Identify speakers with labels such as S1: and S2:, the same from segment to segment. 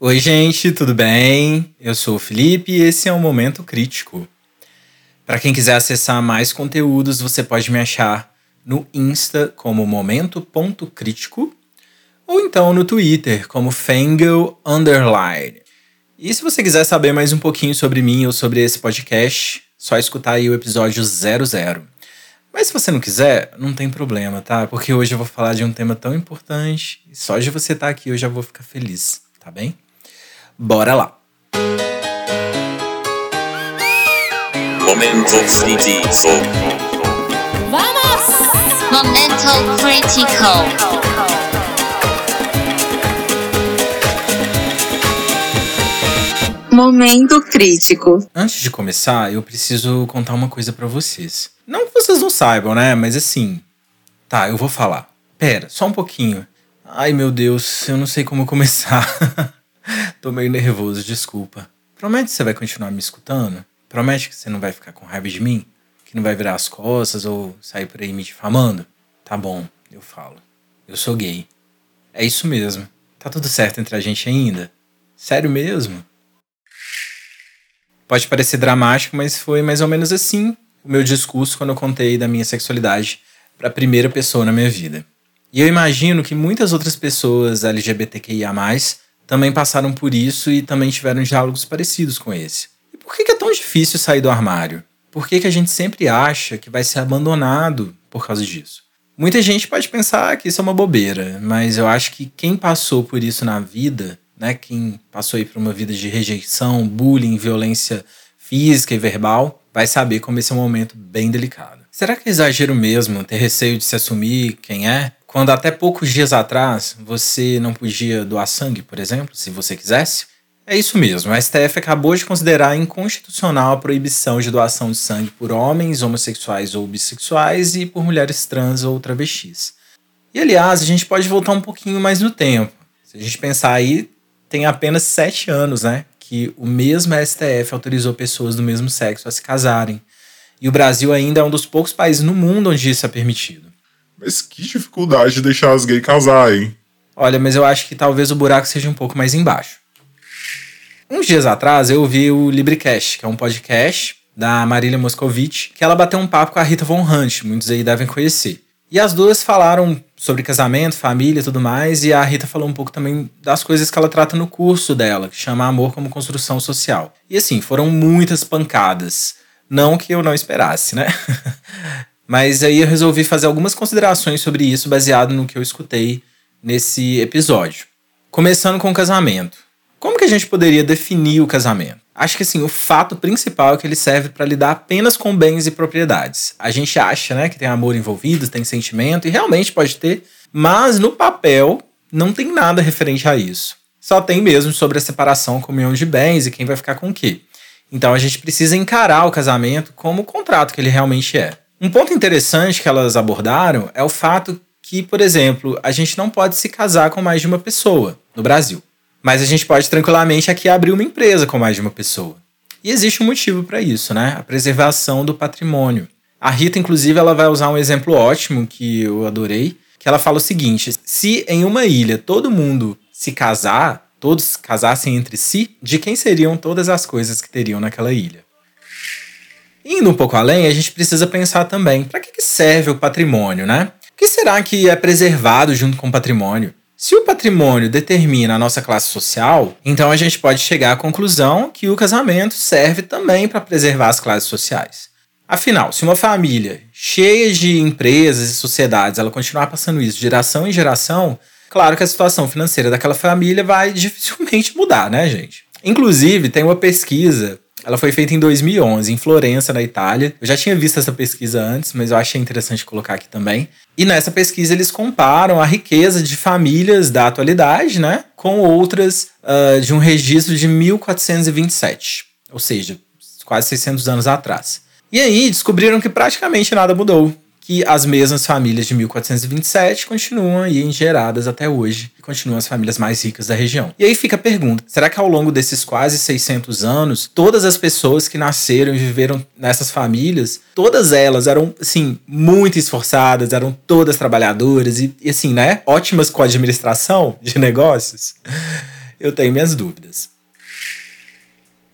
S1: Oi, gente, tudo bem? Eu sou o Felipe e esse é o Momento Crítico. Para quem quiser acessar mais conteúdos, você pode me achar no Insta como momento.crítico ou então no Twitter como Fangirl Underline. E se você quiser saber mais um pouquinho sobre mim ou sobre esse podcast, só escutar aí o episódio 00. Mas se você não quiser, não tem problema, tá? Porque hoje eu vou falar de um tema tão importante e só de você estar tá aqui eu já vou ficar feliz, tá bem? Bora lá! Momento crítico. Vamos! Momento crítico. Momento crítico. Antes de começar, eu preciso contar uma coisa para vocês. Não que vocês não saibam, né? Mas assim, tá, eu vou falar. Pera, só um pouquinho. Ai, meu Deus, eu não sei como começar. Tô meio nervoso, desculpa. Promete que você vai continuar me escutando? Promete que você não vai ficar com raiva de mim? Que não vai virar as costas ou sair por aí me difamando? Tá bom, eu falo. Eu sou gay. É isso mesmo. Tá tudo certo entre a gente ainda? Sério mesmo? Pode parecer dramático, mas foi mais ou menos assim o meu discurso quando eu contei da minha sexualidade para a primeira pessoa na minha vida. E eu imagino que muitas outras pessoas LGBTQIA também passaram por isso e também tiveram diálogos parecidos com esse. E por que é tão difícil sair do armário? Por que, que a gente sempre acha que vai ser abandonado por causa disso? Muita gente pode pensar que isso é uma bobeira, mas eu acho que quem passou por isso na vida, né, quem passou aí por uma vida de rejeição, bullying, violência física e verbal, vai saber como esse é um momento bem delicado. Será que é exagero mesmo ter receio de se assumir quem é? Quando até poucos dias atrás você não podia doar sangue, por exemplo, se você quisesse? É isso mesmo, a STF acabou de considerar inconstitucional a proibição de doação de sangue por homens homossexuais ou bissexuais e por mulheres trans ou travestis. E aliás, a gente pode voltar um pouquinho mais no tempo. Se a gente pensar aí, tem apenas sete anos, né? Que o mesmo STF autorizou pessoas do mesmo sexo a se casarem. E o Brasil ainda é um dos poucos países no mundo onde isso é permitido.
S2: Mas que dificuldade de deixar as gays casar, hein?
S1: Olha, mas eu acho que talvez o buraco seja um pouco mais embaixo. Uns dias atrás eu ouvi o Librecast, que é um podcast da Marília Moscovitch, que ela bateu um papo com a Rita Von Hunt, muitos aí devem conhecer. E as duas falaram sobre casamento, família e tudo mais, e a Rita falou um pouco também das coisas que ela trata no curso dela, que chama Amor como Construção Social. E assim, foram muitas pancadas. Não que eu não esperasse, né? Mas aí eu resolvi fazer algumas considerações sobre isso baseado no que eu escutei nesse episódio. Começando com o casamento. Como que a gente poderia definir o casamento? Acho que assim, o fato principal é que ele serve para lidar apenas com bens e propriedades. A gente acha, né, que tem amor envolvido, tem sentimento e realmente pode ter, mas no papel não tem nada referente a isso. Só tem mesmo sobre a separação, comunhão de bens e quem vai ficar com o quê. Então a gente precisa encarar o casamento como o contrato que ele realmente é. Um ponto interessante que elas abordaram é o fato que, por exemplo, a gente não pode se casar com mais de uma pessoa no Brasil. Mas a gente pode tranquilamente aqui abrir uma empresa com mais de uma pessoa. E existe um motivo para isso, né? A preservação do patrimônio. A Rita, inclusive, ela vai usar um exemplo ótimo que eu adorei, que ela fala o seguinte: se em uma ilha todo mundo se casar, todos casassem entre si, de quem seriam todas as coisas que teriam naquela ilha? Indo um pouco além, a gente precisa pensar também para que serve o patrimônio, né? O que será que é preservado junto com o patrimônio? Se o patrimônio determina a nossa classe social, então a gente pode chegar à conclusão que o casamento serve também para preservar as classes sociais. Afinal, se uma família cheia de empresas e sociedades ela continuar passando isso de geração em geração, claro que a situação financeira daquela família vai dificilmente mudar, né, gente? Inclusive, tem uma pesquisa ela foi feita em 2011, em Florença, na Itália. Eu já tinha visto essa pesquisa antes, mas eu achei interessante colocar aqui também. E nessa pesquisa eles comparam a riqueza de famílias da atualidade, né, com outras uh, de um registro de 1427, ou seja, quase 600 anos atrás. E aí descobriram que praticamente nada mudou que as mesmas famílias de 1427 continuam aí engeradas até hoje e continuam as famílias mais ricas da região. E aí fica a pergunta: será que ao longo desses quase 600 anos, todas as pessoas que nasceram e viveram nessas famílias, todas elas eram, assim, muito esforçadas, eram todas trabalhadoras e, e assim, né, ótimas com a administração de negócios? eu tenho minhas dúvidas.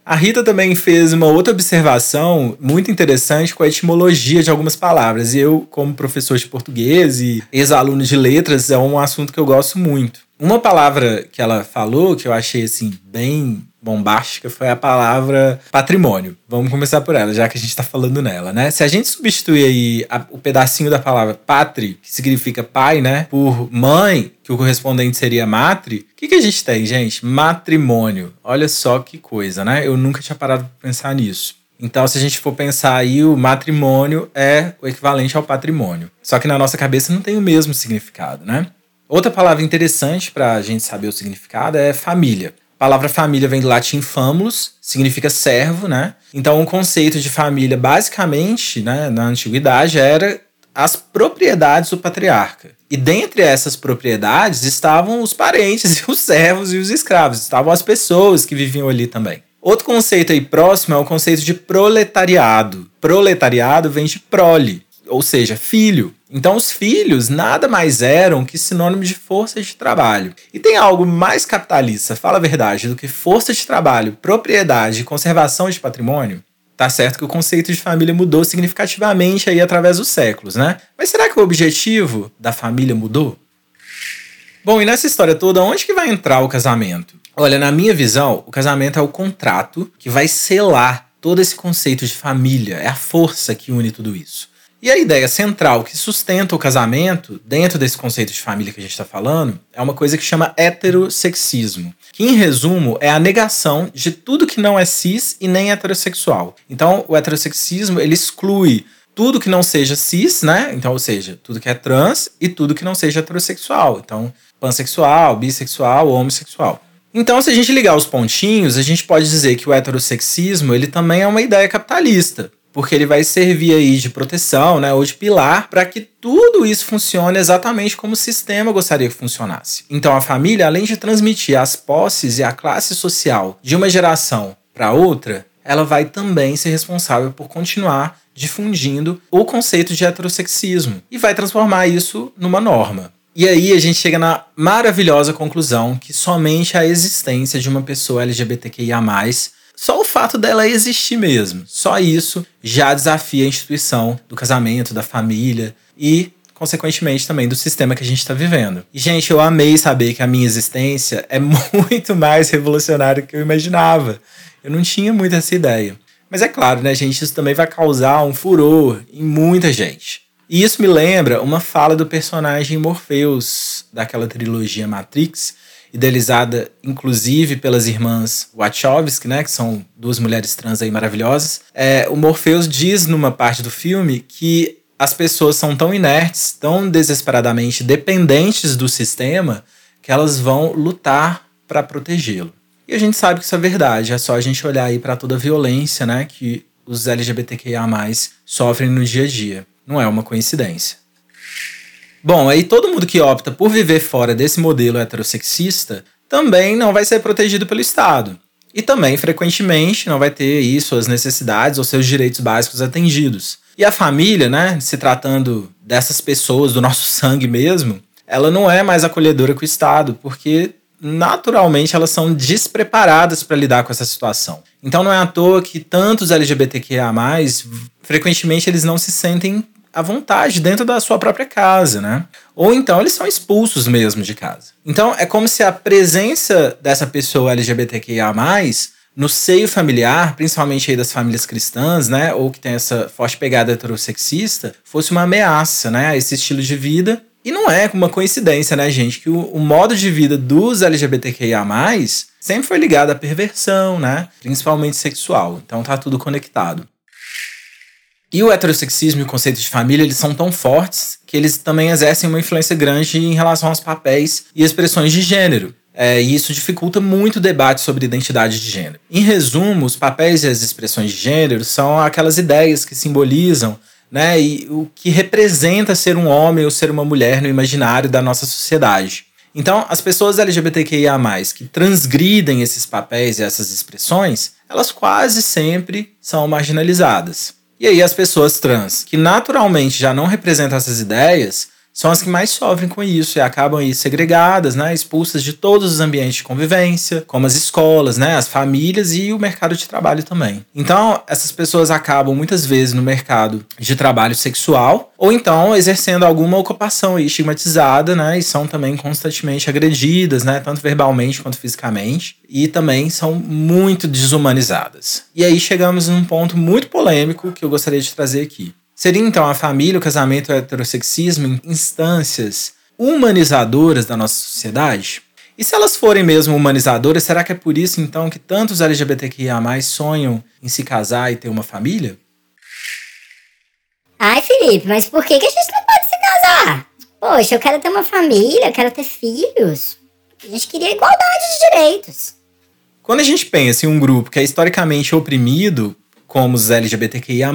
S1: A Rita também fez uma outra observação muito interessante com a etimologia de algumas palavras. Eu, como professor de português e ex-aluno de letras, é um assunto que eu gosto muito. Uma palavra que ela falou, que eu achei assim, bem bombástica foi a palavra patrimônio. Vamos começar por ela, já que a gente está falando nela, né? Se a gente substituir aí a, o pedacinho da palavra patri, que significa pai, né, por mãe, que o correspondente seria matri, o que, que a gente tem, gente? Matrimônio. Olha só que coisa, né? Eu nunca tinha parado para pensar nisso. Então, se a gente for pensar aí, o matrimônio é o equivalente ao patrimônio. Só que na nossa cabeça não tem o mesmo significado, né? Outra palavra interessante para a gente saber o significado é família. A palavra família vem do latim famulus, significa servo, né? Então, o conceito de família, basicamente, né, na antiguidade, era as propriedades do patriarca. E dentre essas propriedades estavam os parentes, os servos e os escravos, estavam as pessoas que viviam ali também. Outro conceito aí próximo é o conceito de proletariado. Proletariado vem de prole, ou seja, filho. Então, os filhos nada mais eram que sinônimo de força de trabalho. E tem algo mais capitalista, fala a verdade, do que força de trabalho, propriedade e conservação de patrimônio? Tá certo que o conceito de família mudou significativamente aí através dos séculos, né? Mas será que o objetivo da família mudou? Bom, e nessa história toda, onde que vai entrar o casamento? Olha, na minha visão, o casamento é o contrato que vai selar todo esse conceito de família, é a força que une tudo isso. E a ideia central que sustenta o casamento, dentro desse conceito de família que a gente está falando, é uma coisa que chama heterossexismo, que em resumo é a negação de tudo que não é cis e nem heterossexual. Então, o heterossexismo ele exclui tudo que não seja cis, né? Então, ou seja, tudo que é trans e tudo que não seja heterossexual. Então, pansexual, bissexual, homossexual. Então, se a gente ligar os pontinhos, a gente pode dizer que o heterossexismo ele também é uma ideia capitalista porque ele vai servir aí de proteção, né, ou de pilar para que tudo isso funcione exatamente como o sistema gostaria que funcionasse. Então a família, além de transmitir as posses e a classe social de uma geração para outra, ela vai também ser responsável por continuar difundindo o conceito de heterossexismo e vai transformar isso numa norma. E aí a gente chega na maravilhosa conclusão que somente a existência de uma pessoa LGBTQIA+, só o fato dela existir mesmo, só isso já desafia a instituição do casamento, da família e, consequentemente, também do sistema que a gente está vivendo. E, gente, eu amei saber que a minha existência é muito mais revolucionária do que eu imaginava. Eu não tinha muito essa ideia. Mas é claro, né, gente, isso também vai causar um furor em muita gente. E isso me lembra uma fala do personagem Morpheus daquela trilogia Matrix, idealizada inclusive pelas irmãs Wachowski, né, que são duas mulheres trans aí maravilhosas. É, o Morpheus diz numa parte do filme que as pessoas são tão inertes, tão desesperadamente dependentes do sistema, que elas vão lutar para protegê-lo. E a gente sabe que isso é verdade, é só a gente olhar aí para toda a violência, né, que os LGBTQIA+ sofrem no dia a dia. Não é uma coincidência. Bom, aí todo mundo que opta por viver fora desse modelo heterossexista também não vai ser protegido pelo Estado. E também, frequentemente, não vai ter aí suas necessidades ou seus direitos básicos atendidos. E a família, né, se tratando dessas pessoas, do nosso sangue mesmo, ela não é mais acolhedora com o Estado, porque naturalmente elas são despreparadas para lidar com essa situação. Então não é à toa que tantos LGBTQIA+, frequentemente eles não se sentem à vontade dentro da sua própria casa, né? Ou então eles são expulsos mesmo de casa. Então é como se a presença dessa pessoa LGBTQIA+, no seio familiar, principalmente aí das famílias cristãs, né, ou que tem essa forte pegada heterossexista, fosse uma ameaça, né, a esse estilo de vida. E não é uma coincidência, né, gente, que o, o modo de vida dos LGBTQIA+, sempre foi ligado à perversão, né, principalmente sexual. Então tá tudo conectado. E o heterossexismo e o conceito de família, eles são tão fortes que eles também exercem uma influência grande em relação aos papéis e expressões de gênero. É, e isso dificulta muito o debate sobre identidade de gênero. Em resumo, os papéis e as expressões de gênero são aquelas ideias que simbolizam né, e o que representa ser um homem ou ser uma mulher no imaginário da nossa sociedade. Então, as pessoas LGBTQIA, que transgridem esses papéis e essas expressões, elas quase sempre são marginalizadas. E aí as pessoas trans, que naturalmente já não representam essas ideias, são as que mais sofrem com isso e acabam aí segregadas, né, expulsas de todos os ambientes de convivência, como as escolas, né, as famílias e o mercado de trabalho também. Então, essas pessoas acabam muitas vezes no mercado de trabalho sexual ou então exercendo alguma ocupação estigmatizada, né, e são também constantemente agredidas, né, tanto verbalmente quanto fisicamente, e também são muito desumanizadas. E aí chegamos num ponto muito polêmico que eu gostaria de trazer aqui. Seria então a família, o casamento e o heterossexismo instâncias humanizadoras da nossa sociedade? E se elas forem mesmo humanizadoras, será que é por isso então que tantos LGBTQIA sonham em se casar e ter uma família?
S3: Ai, Felipe, mas por que, que a gente não pode se casar? Poxa, eu quero ter uma família, eu quero ter filhos. A gente queria igualdade de direitos.
S1: Quando a gente pensa em um grupo que é historicamente oprimido, como os LGBTQIA,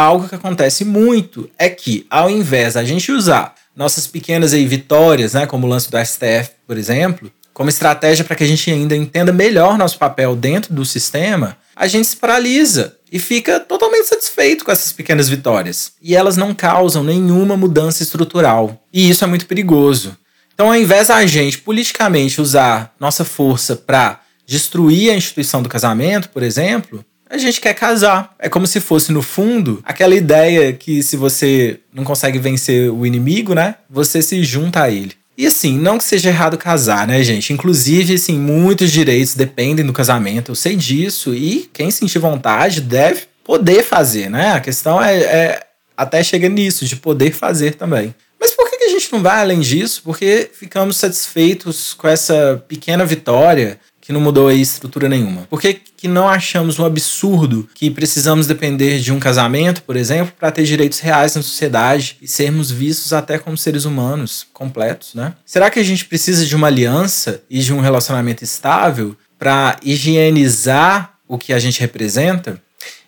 S1: algo que acontece muito é que, ao invés da gente usar nossas pequenas aí, vitórias, né, como o lance do STF, por exemplo, como estratégia para que a gente ainda entenda melhor nosso papel dentro do sistema, a gente se paralisa e fica totalmente satisfeito com essas pequenas vitórias. E elas não causam nenhuma mudança estrutural. E isso é muito perigoso. Então, ao invés da gente politicamente usar nossa força para destruir a instituição do casamento, por exemplo, a gente quer casar. É como se fosse, no fundo, aquela ideia que se você não consegue vencer o inimigo, né? Você se junta a ele. E assim, não que seja errado casar, né, gente? Inclusive, assim, muitos direitos dependem do casamento. Eu sei disso. E quem sentir vontade deve poder fazer, né? A questão é, é até chega nisso, de poder fazer também. Mas por que a gente não vai além disso? Porque ficamos satisfeitos com essa pequena vitória que não mudou aí estrutura nenhuma? Por que, que não achamos um absurdo que precisamos depender de um casamento, por exemplo, para ter direitos reais na sociedade e sermos vistos até como seres humanos completos, né? Será que a gente precisa de uma aliança e de um relacionamento estável para higienizar o que a gente representa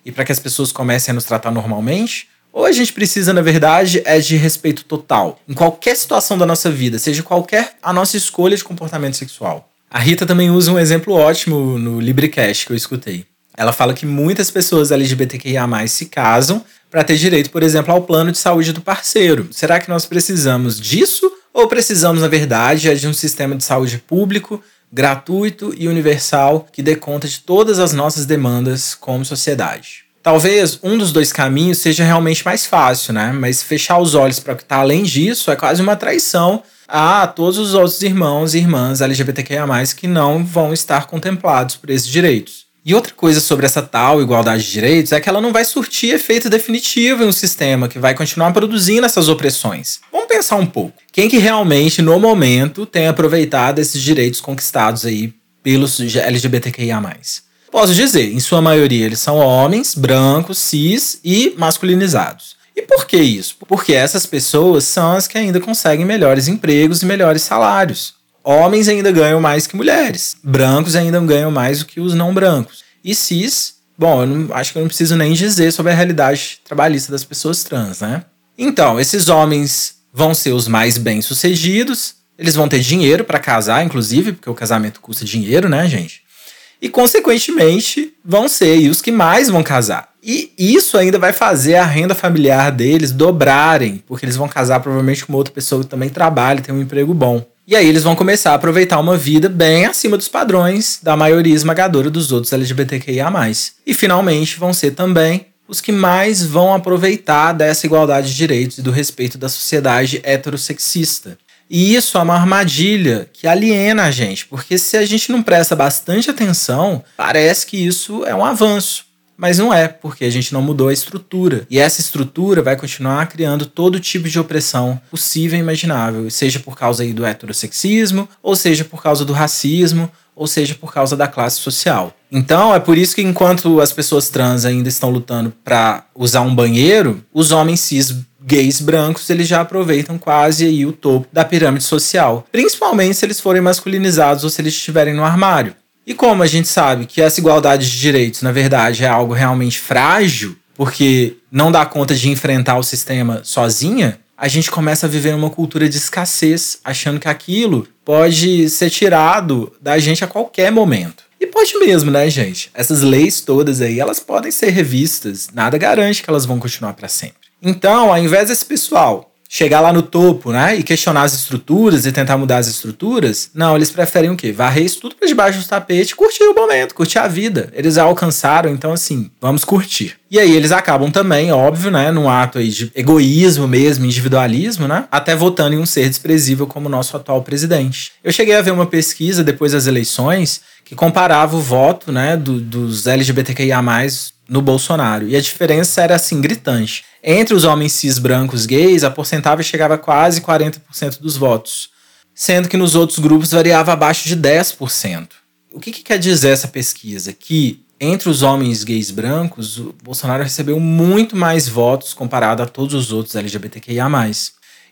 S1: e para que as pessoas comecem a nos tratar normalmente? Ou a gente precisa, na verdade, é de respeito total em qualquer situação da nossa vida, seja qualquer a nossa escolha de comportamento sexual. A Rita também usa um exemplo ótimo no Librecast que eu escutei. Ela fala que muitas pessoas LGBTQIA se casam para ter direito, por exemplo, ao plano de saúde do parceiro. Será que nós precisamos disso ou precisamos, na verdade, de um sistema de saúde público, gratuito e universal que dê conta de todas as nossas demandas como sociedade? Talvez um dos dois caminhos seja realmente mais fácil, né? Mas fechar os olhos para o que está além disso é quase uma traição a todos os outros irmãos e irmãs LGBTQIA, que não vão estar contemplados por esses direitos. E outra coisa sobre essa tal igualdade de direitos é que ela não vai surtir efeito definitivo em um sistema que vai continuar produzindo essas opressões. Vamos pensar um pouco. Quem que realmente, no momento, tem aproveitado esses direitos conquistados aí pelos LGBTQIA+. Posso dizer, em sua maioria, eles são homens, brancos, cis e masculinizados. E por que isso? Porque essas pessoas são as que ainda conseguem melhores empregos e melhores salários. Homens ainda ganham mais que mulheres. Brancos ainda ganham mais do que os não brancos. E cis, bom, eu não, acho que eu não preciso nem dizer sobre a realidade trabalhista das pessoas trans, né? Então, esses homens vão ser os mais bem-sucedidos, eles vão ter dinheiro para casar, inclusive, porque o casamento custa dinheiro, né, gente? E, consequentemente, vão ser os que mais vão casar. E isso ainda vai fazer a renda familiar deles dobrarem, porque eles vão casar provavelmente com outra pessoa que também trabalha, tem um emprego bom. E aí eles vão começar a aproveitar uma vida bem acima dos padrões da maioria esmagadora dos outros LGBTQIA+. E finalmente vão ser também os que mais vão aproveitar dessa igualdade de direitos e do respeito da sociedade heterossexista. E isso é uma armadilha que aliena a gente, porque se a gente não presta bastante atenção, parece que isso é um avanço. Mas não é, porque a gente não mudou a estrutura. E essa estrutura vai continuar criando todo tipo de opressão possível e imaginável, seja por causa do heterossexismo, ou seja por causa do racismo, ou seja por causa da classe social. Então, é por isso que enquanto as pessoas trans ainda estão lutando para usar um banheiro, os homens cis gays brancos eles já aproveitam quase aí o topo da pirâmide social, principalmente se eles forem masculinizados ou se eles estiverem no armário. E como a gente sabe que essa igualdade de direitos, na verdade, é algo realmente frágil, porque não dá conta de enfrentar o sistema sozinha, a gente começa a viver uma cultura de escassez, achando que aquilo pode ser tirado da gente a qualquer momento. E pode mesmo, né, gente? Essas leis todas aí, elas podem ser revistas, nada garante que elas vão continuar para sempre. Então, ao invés desse pessoal chegar lá no topo, né? E questionar as estruturas e tentar mudar as estruturas. Não, eles preferem o quê? Varrer isso tudo para debaixo do tapete curtir o momento, curtir a vida. Eles alcançaram, então assim, vamos curtir. E aí eles acabam também, óbvio, né, num ato aí de egoísmo mesmo, individualismo, né, até votando em um ser desprezível como o nosso atual presidente. Eu cheguei a ver uma pesquisa depois das eleições que comparava o voto, né, do, dos LGBTQIA+, no Bolsonaro. E a diferença era assim gritante. Entre os homens cis brancos gays, a porcentagem chegava a quase 40% dos votos, sendo que nos outros grupos variava abaixo de 10%. O que, que quer dizer essa pesquisa? Que entre os homens gays brancos, o Bolsonaro recebeu muito mais votos comparado a todos os outros LGBTQIA+.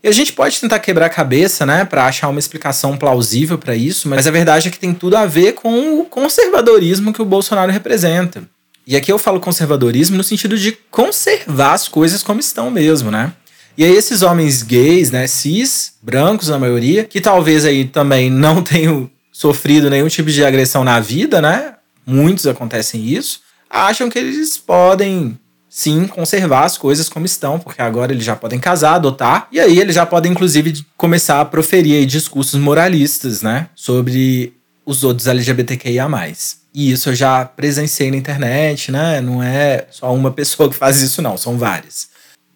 S1: E a gente pode tentar quebrar a cabeça, né, para achar uma explicação plausível para isso, mas a verdade é que tem tudo a ver com o conservadorismo que o Bolsonaro representa. E aqui eu falo conservadorismo no sentido de conservar as coisas como estão mesmo, né? E aí esses homens gays, né, cis, brancos na maioria, que talvez aí também não tenham sofrido nenhum tipo de agressão na vida, né? Muitos acontecem isso, acham que eles podem sim conservar as coisas como estão, porque agora eles já podem casar, adotar, e aí eles já podem inclusive começar a proferir discursos moralistas, né, sobre os outros LGBTQIA+. E isso eu já presenciei na internet, né? Não é só uma pessoa que faz isso, não, são várias.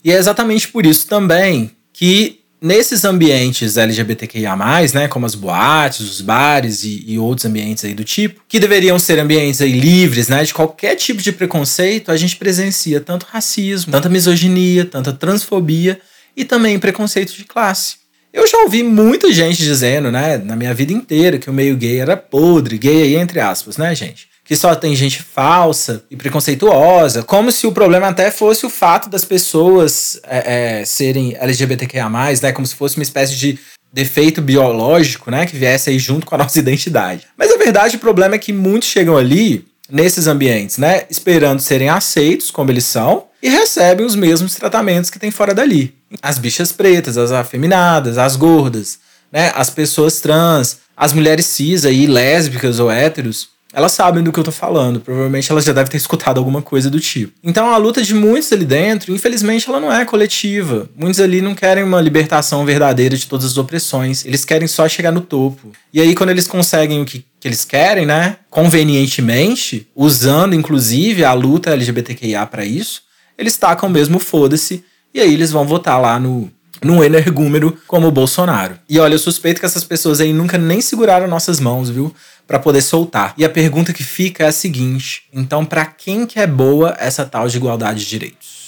S1: E é exatamente por isso também que nesses ambientes LGBTQIA, né, como as boates, os bares e, e, outros ambientes aí do tipo, que deveriam ser ambientes aí livres né, de qualquer tipo de preconceito, a gente presencia tanto racismo, tanta misoginia, tanta transfobia e também preconceito de classe. Eu já ouvi muita gente dizendo, né, na minha vida inteira, que o meio gay era podre, gay aí entre aspas, né, gente? Que só tem gente falsa e preconceituosa, como se o problema até fosse o fato das pessoas é, é, serem LGBTQIA, né? Como se fosse uma espécie de defeito biológico, né? Que viesse aí junto com a nossa identidade. Mas a verdade, o problema é que muitos chegam ali, nesses ambientes, né? Esperando serem aceitos como eles são e recebem os mesmos tratamentos que tem fora dali as bichas pretas, as afeminadas, as gordas, né? As pessoas trans, as mulheres cis aí, lésbicas ou héteros, elas sabem do que eu tô falando. Provavelmente elas já devem ter escutado alguma coisa do tipo. Então a luta de muitos ali dentro, infelizmente, ela não é coletiva. Muitos ali não querem uma libertação verdadeira de todas as opressões. Eles querem só chegar no topo. E aí, quando eles conseguem o que, que eles querem, né? Convenientemente, usando inclusive a luta LGBTQIA para isso, eles tacam mesmo foda-se e aí eles vão votar lá no, num energúmero como o Bolsonaro. E olha, eu suspeito que essas pessoas aí nunca nem seguraram nossas mãos, viu? para poder soltar. E a pergunta que fica é a seguinte: então, para quem que é boa essa tal de igualdade de direitos?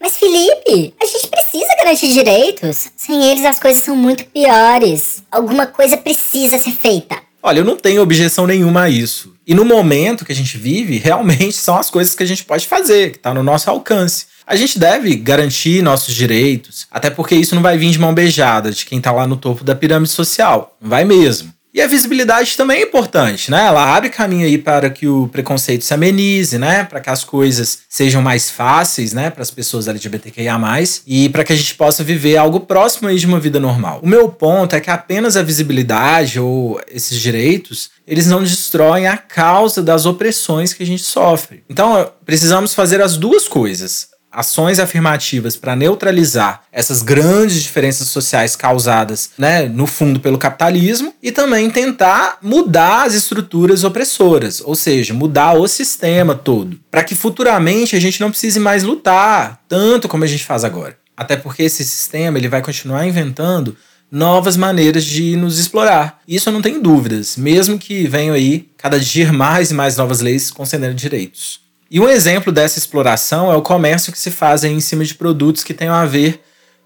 S3: Mas Felipe, a gente precisa garantir direitos. Sem eles as coisas são muito piores. Alguma coisa precisa ser feita.
S1: Olha, eu não tenho objeção nenhuma a isso. E no momento que a gente vive, realmente são as coisas que a gente pode fazer, que está no nosso alcance. A gente deve garantir nossos direitos, até porque isso não vai vir de mão beijada de quem está lá no topo da pirâmide social. Não vai mesmo. E a visibilidade também é importante, né? Ela abre caminho aí para que o preconceito se amenize, né? Para que as coisas sejam mais fáceis, né? Para as pessoas LGBTQIA+, e para que a gente possa viver algo próximo aí de uma vida normal. O meu ponto é que apenas a visibilidade ou esses direitos, eles não destroem a causa das opressões que a gente sofre. Então, precisamos fazer as duas coisas ações afirmativas para neutralizar essas grandes diferenças sociais causadas, né, no fundo pelo capitalismo e também tentar mudar as estruturas opressoras, ou seja, mudar o sistema todo, para que futuramente a gente não precise mais lutar tanto como a gente faz agora. Até porque esse sistema ele vai continuar inventando novas maneiras de nos explorar. Isso eu não tenho dúvidas, mesmo que venham aí cada dia mais e mais novas leis concedendo direitos. E um exemplo dessa exploração é o comércio que se faz em cima de produtos que tenham a ver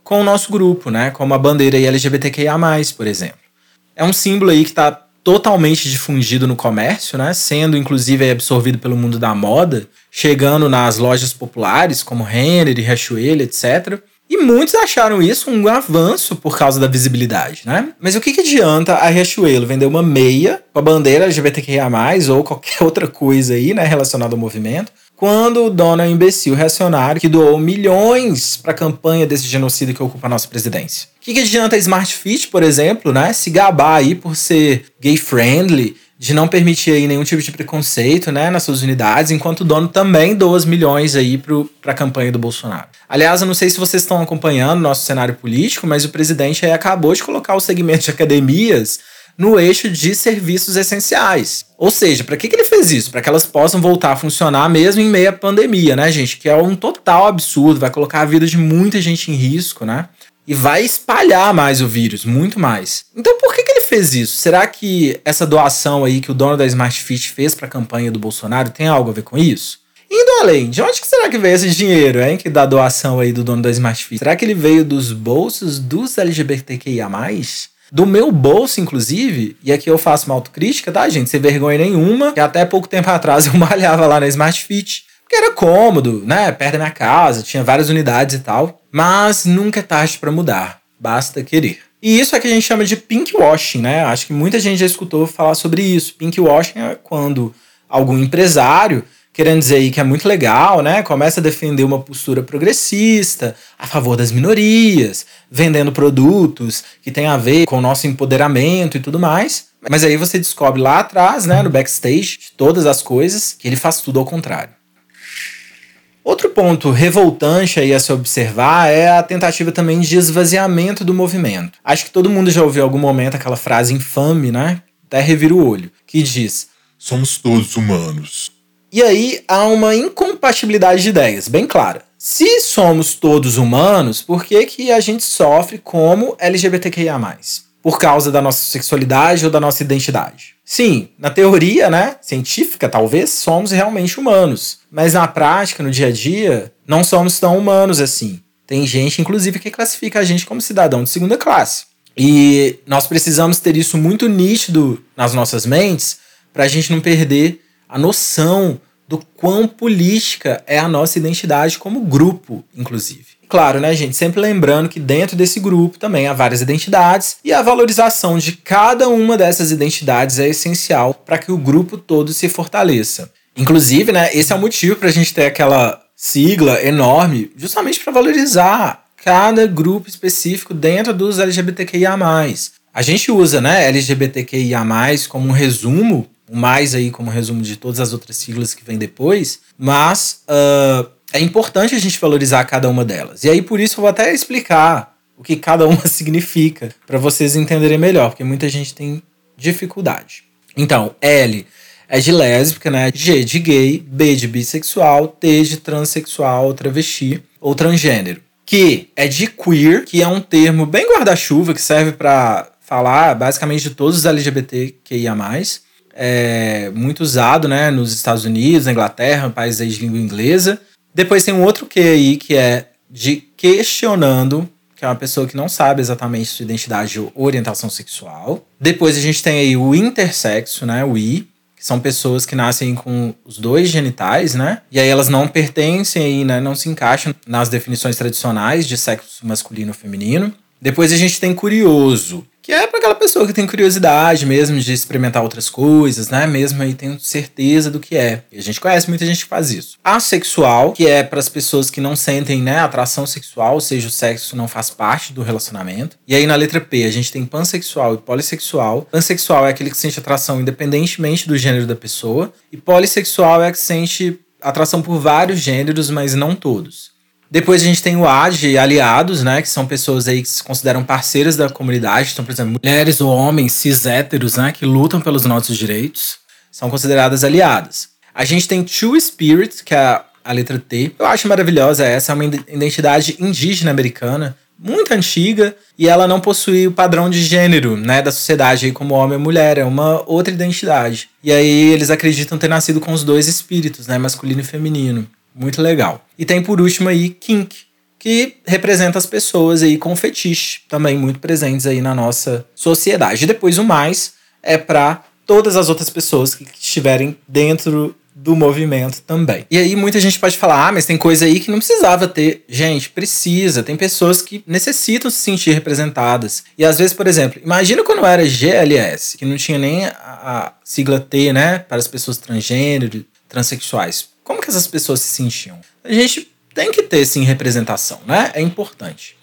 S1: com o nosso grupo, né? Como a bandeira LGBTQIA+, por exemplo. É um símbolo aí que está totalmente difundido no comércio, né? Sendo inclusive absorvido pelo mundo da moda, chegando nas lojas populares como Renner e Riachuelo, etc. E muitos acharam isso um avanço por causa da visibilidade, né? Mas o que, que adianta a Riachuelo vender uma meia com a bandeira LGBTQIA+, ou qualquer outra coisa aí, né, relacionada ao movimento, quando o dono é um imbecil reacionário que doou milhões para a campanha desse genocídio que ocupa a nossa presidência? O que, que adianta a Smart Fit, por exemplo, né, se gabar aí por ser gay friendly, de não permitir aí nenhum tipo de preconceito, né, nas suas unidades, enquanto o dono também doa os milhões aí para a campanha do Bolsonaro. Aliás, eu não sei se vocês estão acompanhando nosso cenário político, mas o presidente aí acabou de colocar o segmento de academias no eixo de serviços essenciais. Ou seja, para que, que ele fez isso? Para que elas possam voltar a funcionar mesmo em meio à pandemia, né, gente? Que é um total absurdo, vai colocar a vida de muita gente em risco, né? E vai espalhar mais o vírus, muito mais. Então por que, que ele fez isso? Será que essa doação aí que o dono da Smart Fit fez para a campanha do Bolsonaro tem algo a ver com isso? Indo além, de onde que será que veio esse dinheiro, hein? Que da doação aí do dono da Smart Fit? Será que ele veio dos bolsos dos LGBTQIA? do meu bolso, inclusive, e aqui eu faço uma autocrítica, tá, gente? Sem vergonha nenhuma, que até pouco tempo atrás eu malhava lá na Smart Fit, porque era cômodo, né? Perto da minha casa, tinha várias unidades e tal. Mas nunca é tarde para mudar, basta querer. E isso é que a gente chama de pink washing, né? Acho que muita gente já escutou falar sobre isso. Pink washing é quando algum empresário querendo dizer aí que é muito legal, né? Começa a defender uma postura progressista, a favor das minorias, vendendo produtos que tem a ver com o nosso empoderamento e tudo mais. Mas aí você descobre lá atrás, né, no backstage, de todas as coisas, que ele faz tudo ao contrário. Outro ponto revoltante aí a se observar é a tentativa também de esvaziamento do movimento. Acho que todo mundo já ouviu em algum momento aquela frase infame, né? Até revira o olho, que diz:
S2: Somos todos humanos.
S1: E aí há uma incompatibilidade de ideias, bem clara. Se somos todos humanos, por que, que a gente sofre como LGBTQIA? Por causa da nossa sexualidade ou da nossa identidade? Sim, na teoria, né, científica, talvez, somos realmente humanos. Mas na prática, no dia a dia, não somos tão humanos assim. Tem gente, inclusive, que classifica a gente como cidadão de segunda classe. E nós precisamos ter isso muito nítido nas nossas mentes para a gente não perder a noção do quão política é a nossa identidade como grupo, inclusive. Claro, né, gente? Sempre lembrando que dentro desse grupo também há várias identidades e a valorização de cada uma dessas identidades é essencial para que o grupo todo se fortaleça. Inclusive, né, esse é o motivo para a gente ter aquela sigla enorme, justamente para valorizar cada grupo específico dentro dos LGBTQIA. A gente usa, né, LGBTQIA, como um resumo mais aí como resumo de todas as outras siglas que vem depois, mas uh, é importante a gente valorizar cada uma delas. E aí por isso eu vou até explicar o que cada uma significa para vocês entenderem melhor, porque muita gente tem dificuldade. Então, L é de lésbica, né? G de gay, B de bissexual, T de transexual, travesti ou transgênero. Q é de queer, que é um termo bem guarda-chuva que serve para falar basicamente de todos os LGBTQIA+ é muito usado, né, nos Estados Unidos, na Inglaterra, países de língua inglesa. Depois tem um outro que aí, que é de questionando, que é uma pessoa que não sabe exatamente sua identidade ou orientação sexual. Depois a gente tem aí o intersexo, né, o I, que são pessoas que nascem com os dois genitais, né? E aí elas não pertencem aí, né, não se encaixam nas definições tradicionais de sexo masculino ou feminino. Depois a gente tem curioso, que é para aquela pessoa que tem curiosidade mesmo de experimentar outras coisas, né? Mesmo aí tendo certeza do que é. E a gente conhece muita gente que faz isso. Asexual, que é para as pessoas que não sentem, né, atração sexual, ou seja, o sexo não faz parte do relacionamento. E aí na letra P, a gente tem pansexual e polissexual. Pansexual é aquele que sente atração independentemente do gênero da pessoa, e polissexual é a que sente atração por vários gêneros, mas não todos. Depois a gente tem o A de aliados, né? Que são pessoas aí que se consideram parceiras da comunidade. Então, por exemplo, mulheres ou homens cis héteros, né? Que lutam pelos nossos direitos. São consideradas aliadas. A gente tem True Spirit, que é a letra T. Eu acho maravilhosa essa. É uma identidade indígena americana. Muito antiga. E ela não possui o padrão de gênero, né? Da sociedade aí como homem e mulher. É uma outra identidade. E aí eles acreditam ter nascido com os dois espíritos, né? Masculino e feminino. Muito legal. E tem por último aí kink, que representa as pessoas aí com fetiche, também muito presentes aí na nossa sociedade. E depois o mais é para todas as outras pessoas que estiverem dentro do movimento também. E aí muita gente pode falar: "Ah, mas tem coisa aí que não precisava ter". Gente, precisa. Tem pessoas que necessitam se sentir representadas. E às vezes, por exemplo, imagina quando era GLS, que não tinha nem a, a sigla T, né, para as pessoas transgênero, transexuais. Como que essas pessoas se sentiam? A gente tem que ter, sim, representação, né? É importante.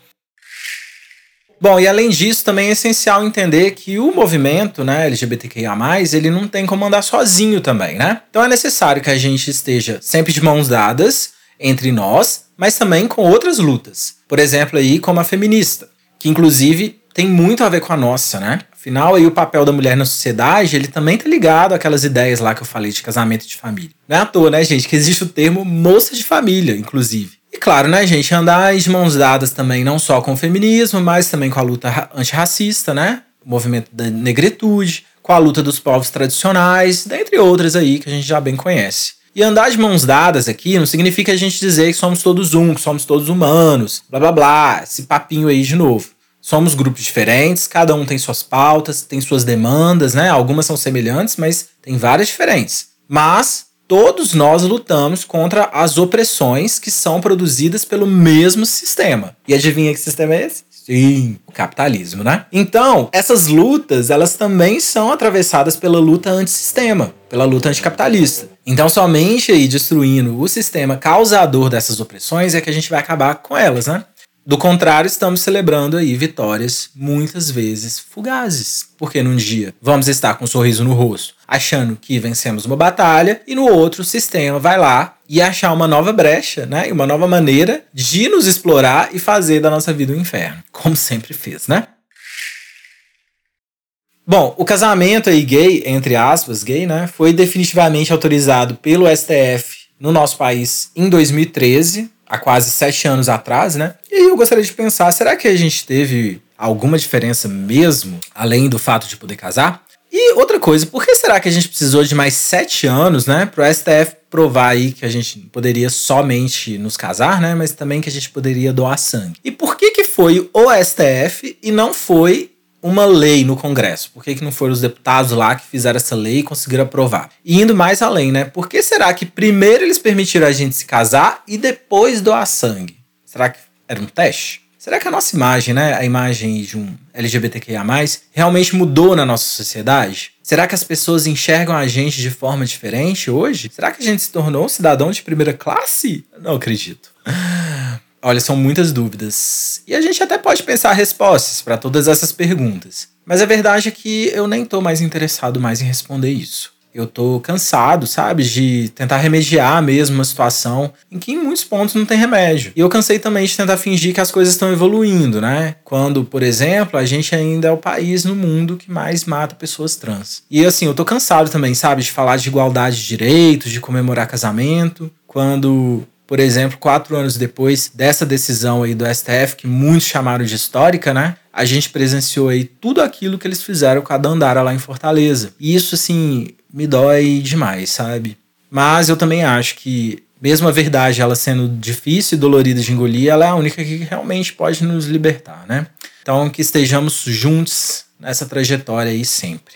S1: Bom, e além disso, também é essencial entender que o movimento, né, LGBTQIA+, ele não tem como andar sozinho também, né? Então é necessário que a gente esteja sempre de mãos dadas entre nós, mas também com outras lutas. Por exemplo, aí como a feminista, que inclusive tem muito a ver com a nossa, né? Afinal, aí o papel da mulher na sociedade, ele também tá ligado àquelas ideias lá que eu falei de casamento de família. Não é à toa, né, gente, que existe o termo moça de família, inclusive. E claro, né, gente, andar de mãos dadas também não só com o feminismo, mas também com a luta antirracista, né? O movimento da negritude, com a luta dos povos tradicionais, dentre outras aí que a gente já bem conhece. E andar de mãos dadas aqui não significa a gente dizer que somos todos um, que somos todos humanos, blá blá blá, esse papinho aí de novo. Somos grupos diferentes, cada um tem suas pautas, tem suas demandas, né? Algumas são semelhantes, mas tem várias diferentes. Mas todos nós lutamos contra as opressões que são produzidas pelo mesmo sistema. E adivinha que sistema é esse? Sim, o capitalismo, né? Então, essas lutas, elas também são atravessadas pela luta antissistema, pela luta anticapitalista. Então, somente aí destruindo o sistema causador dessas opressões é que a gente vai acabar com elas, né? Do contrário, estamos celebrando aí vitórias muitas vezes fugazes. Porque num dia vamos estar com um sorriso no rosto, achando que vencemos uma batalha, e no outro o sistema vai lá e achar uma nova brecha, né? E uma nova maneira de nos explorar e fazer da nossa vida um inferno, como sempre fez, né? Bom, o casamento aí gay, entre aspas, gay, né, foi definitivamente autorizado pelo STF no nosso país em 2013, há quase sete anos atrás, né? E eu gostaria de pensar, será que a gente teve alguma diferença mesmo, além do fato de poder casar? E outra coisa, por que será que a gente precisou de mais sete anos, né, para o STF provar aí que a gente poderia somente nos casar, né, mas também que a gente poderia doar sangue? E por que que foi o STF e não foi uma lei no Congresso? Por que, que não foram os deputados lá que fizeram essa lei e conseguiram aprovar? E indo mais além, né? Por que será que primeiro eles permitiram a gente se casar e depois doar sangue? Será que era um teste? Será que a nossa imagem, né, a imagem de um LGBTQIA+, realmente mudou na nossa sociedade? Será que as pessoas enxergam a gente de forma diferente hoje? Será que a gente se tornou um cidadão de primeira classe? Não acredito. Olha, são muitas dúvidas. E a gente até pode pensar respostas para todas essas perguntas. Mas a verdade é que eu nem tô mais interessado mais em responder isso. Eu tô cansado, sabe, de tentar remediar mesmo uma situação em que em muitos pontos não tem remédio. E eu cansei também de tentar fingir que as coisas estão evoluindo, né? Quando, por exemplo, a gente ainda é o país no mundo que mais mata pessoas trans. E assim, eu tô cansado também, sabe, de falar de igualdade de direitos, de comemorar casamento, quando por exemplo, quatro anos depois dessa decisão aí do STF, que muitos chamaram de histórica, né? A gente presenciou aí tudo aquilo que eles fizeram com a Dandara lá em Fortaleza. E isso, assim, me dói demais, sabe? Mas eu também acho que, mesmo a verdade ela sendo difícil e dolorida de engolir, ela é a única que realmente pode nos libertar, né? Então, que estejamos juntos nessa trajetória aí sempre.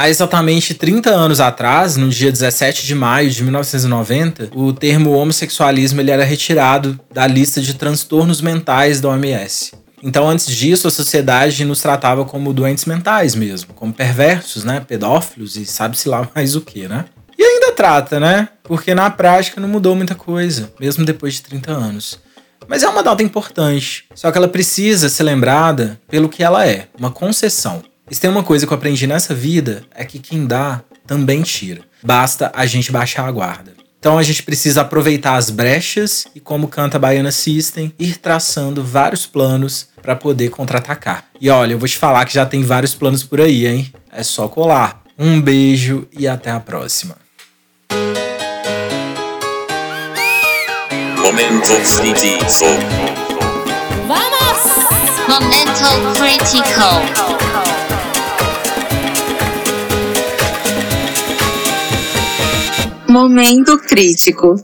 S1: Há exatamente 30 anos atrás, no dia 17 de maio de 1990, o termo homossexualismo ele era retirado da lista de transtornos mentais da OMS. Então, antes disso, a sociedade nos tratava como doentes mentais mesmo, como perversos, né? Pedófilos e sabe-se lá mais o que, né? E ainda trata, né? Porque na prática não mudou muita coisa, mesmo depois de 30 anos. Mas é uma data importante, só que ela precisa ser lembrada pelo que ela é, uma concessão. E se tem uma coisa que eu aprendi nessa vida, é que quem dá também tira. Basta a gente baixar a guarda. Então a gente precisa aproveitar as brechas e, como canta a Baiana System, ir traçando vários planos para poder contra-atacar. E olha, eu vou te falar que já tem vários planos por aí, hein? É só colar. Um beijo e até a próxima. Momento crítico. Vamos! Momento crítico.
S4: Momento crítico.